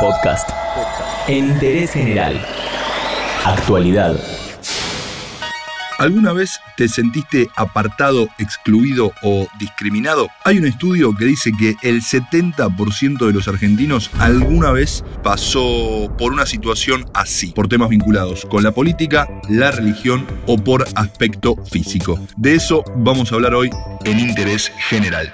Podcast. En interés general. Actualidad. ¿Alguna vez te sentiste apartado, excluido o discriminado? Hay un estudio que dice que el 70% de los argentinos alguna vez pasó por una situación así, por temas vinculados con la política, la religión o por aspecto físico. De eso vamos a hablar hoy en Interés General.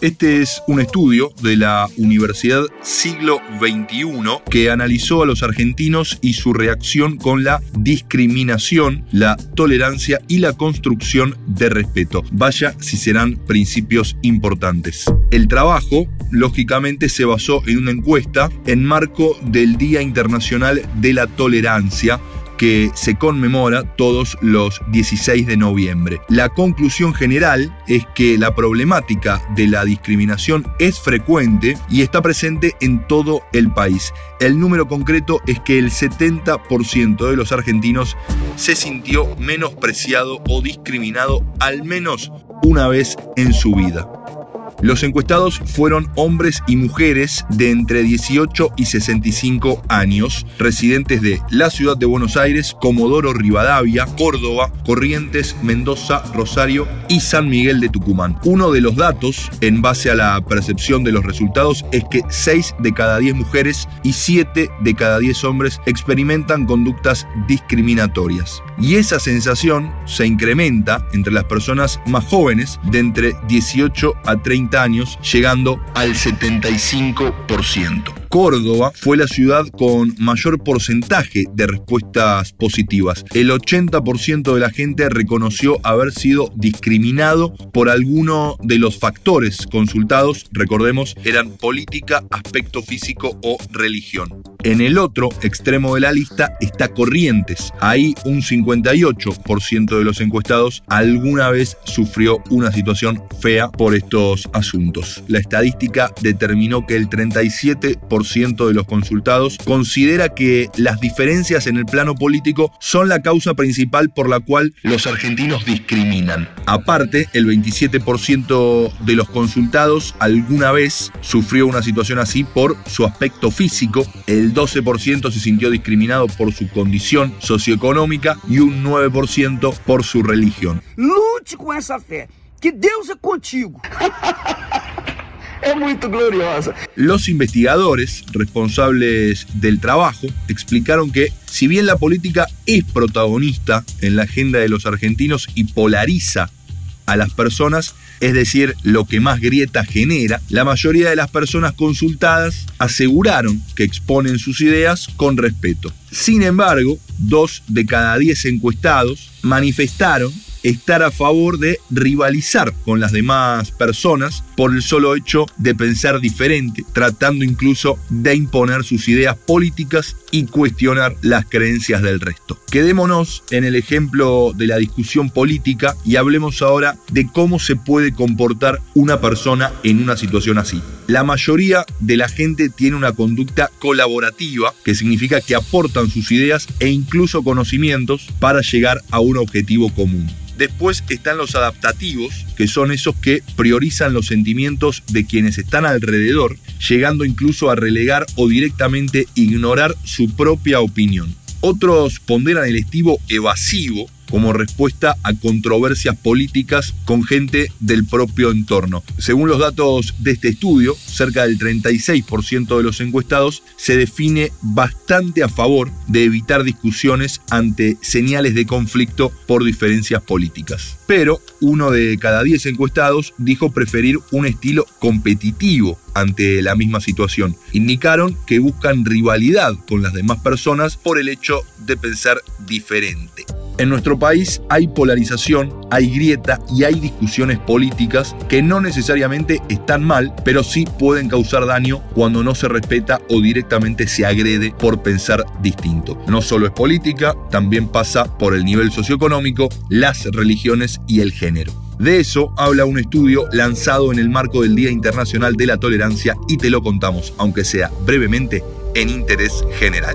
Este es un estudio de la Universidad Siglo XXI que analizó a los argentinos y su reacción con la discriminación, la tolerancia y la construcción de respeto. Vaya si serán principios importantes. El trabajo, lógicamente, se basó en una encuesta en marco del Día Internacional de la Tolerancia que se conmemora todos los 16 de noviembre. La conclusión general es que la problemática de la discriminación es frecuente y está presente en todo el país. El número concreto es que el 70% de los argentinos se sintió menospreciado o discriminado al menos una vez en su vida. Los encuestados fueron hombres y mujeres de entre 18 y 65 años, residentes de la ciudad de Buenos Aires, Comodoro Rivadavia, Córdoba, Corrientes, Mendoza, Rosario y San Miguel de Tucumán. Uno de los datos, en base a la percepción de los resultados, es que 6 de cada 10 mujeres y 7 de cada 10 hombres experimentan conductas discriminatorias. Y esa sensación se incrementa entre las personas más jóvenes, de entre 18 a 30 años, llegando al 75%. Córdoba fue la ciudad con mayor porcentaje de respuestas positivas. El 80% de la gente reconoció haber sido discriminado por alguno de los factores consultados, recordemos, eran política, aspecto físico o religión. En el otro extremo de la lista está Corrientes. Ahí un 58% de los encuestados alguna vez sufrió una situación fea por estos asuntos. La estadística determinó que el 37% de los consultados considera que las diferencias en el plano político son la causa principal por la cual los argentinos discriminan. Aparte, el 27% de los consultados alguna vez sufrió una situación así por su aspecto físico, el 12% se sintió discriminado por su condición socioeconómica y un 9% por su religión. Lute con esa fe. Que Deus es contigo. es muy gloriosa. Los investigadores responsables del trabajo explicaron que si bien la política es protagonista en la agenda de los argentinos y polariza a las personas, es decir, lo que más grieta genera, la mayoría de las personas consultadas aseguraron que exponen sus ideas con respeto. Sin embargo, dos de cada diez encuestados manifestaron estar a favor de rivalizar con las demás personas por el solo hecho de pensar diferente, tratando incluso de imponer sus ideas políticas y cuestionar las creencias del resto. Quedémonos en el ejemplo de la discusión política y hablemos ahora de cómo se puede comportar una persona en una situación así. La mayoría de la gente tiene una conducta colaborativa, que significa que aportan sus ideas e incluso conocimientos para llegar a un objetivo común. Después están los adaptativos, que son esos que priorizan los sentimientos de quienes están alrededor, llegando incluso a relegar o directamente ignorar propia opinión. Otros ponderan el estilo evasivo, como respuesta a controversias políticas con gente del propio entorno. Según los datos de este estudio, cerca del 36% de los encuestados se define bastante a favor de evitar discusiones ante señales de conflicto por diferencias políticas. Pero uno de cada 10 encuestados dijo preferir un estilo competitivo ante la misma situación. Indicaron que buscan rivalidad con las demás personas por el hecho de pensar diferente. En nuestro país hay polarización, hay grieta y hay discusiones políticas que no necesariamente están mal, pero sí pueden causar daño cuando no se respeta o directamente se agrede por pensar distinto. No solo es política, también pasa por el nivel socioeconómico, las religiones y el género. De eso habla un estudio lanzado en el marco del Día Internacional de la Tolerancia y te lo contamos, aunque sea brevemente, en interés general.